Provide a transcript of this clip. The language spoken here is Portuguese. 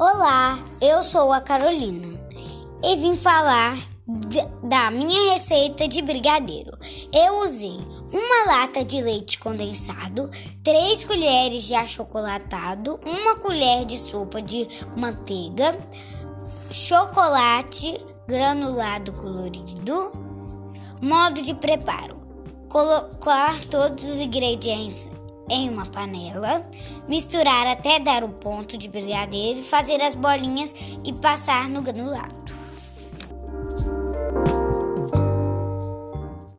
Olá, eu sou a Carolina e vim falar da minha receita de brigadeiro. Eu usei uma lata de leite condensado, três colheres de achocolatado, uma colher de sopa de manteiga, chocolate granulado colorido. Modo de preparo: colocar todos os ingredientes em uma panela, misturar até dar o ponto de brigadeiro, fazer as bolinhas e passar no granulado.